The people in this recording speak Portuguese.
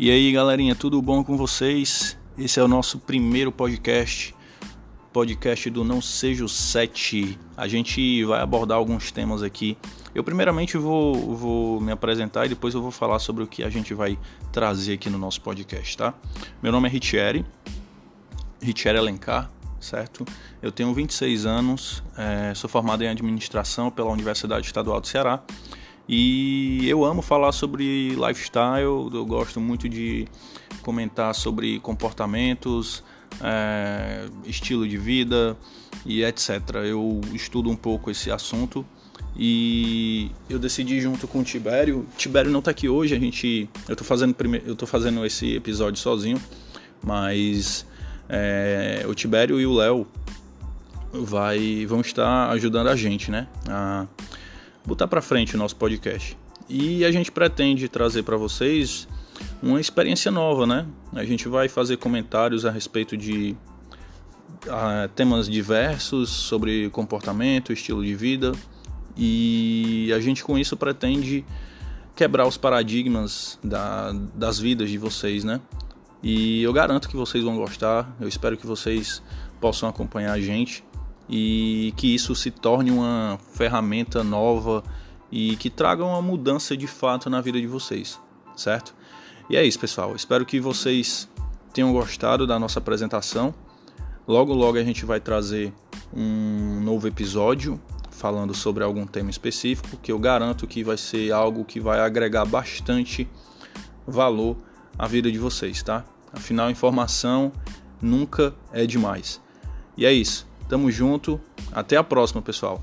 E aí, galerinha, tudo bom com vocês? Esse é o nosso primeiro podcast, podcast do Não Seja o 7. A gente vai abordar alguns temas aqui. Eu primeiramente vou, vou me apresentar e depois eu vou falar sobre o que a gente vai trazer aqui no nosso podcast, tá? Meu nome é Richieri, Richieri Alencar, certo? Eu tenho 26 anos, é, sou formado em administração pela Universidade Estadual do Ceará e eu amo falar sobre lifestyle, eu gosto muito de comentar sobre comportamentos, é, estilo de vida e etc. Eu estudo um pouco esse assunto e eu decidi junto com o Tibério. Tibério não está aqui hoje, a gente, eu estou fazendo eu tô fazendo esse episódio sozinho, mas é, o Tibério e o Léo vai vão estar ajudando a gente, né? A, botar para frente o nosso podcast. E a gente pretende trazer para vocês uma experiência nova, né? A gente vai fazer comentários a respeito de uh, temas diversos sobre comportamento, estilo de vida e a gente com isso pretende quebrar os paradigmas da, das vidas de vocês, né? E eu garanto que vocês vão gostar, eu espero que vocês possam acompanhar a gente e que isso se torne uma ferramenta nova e que traga uma mudança de fato na vida de vocês, certo? E é isso, pessoal. Espero que vocês tenham gostado da nossa apresentação. Logo, logo a gente vai trazer um novo episódio falando sobre algum tema específico que eu garanto que vai ser algo que vai agregar bastante valor à vida de vocês, tá? Afinal, informação nunca é demais. E é isso. Tamo junto. Até a próxima, pessoal.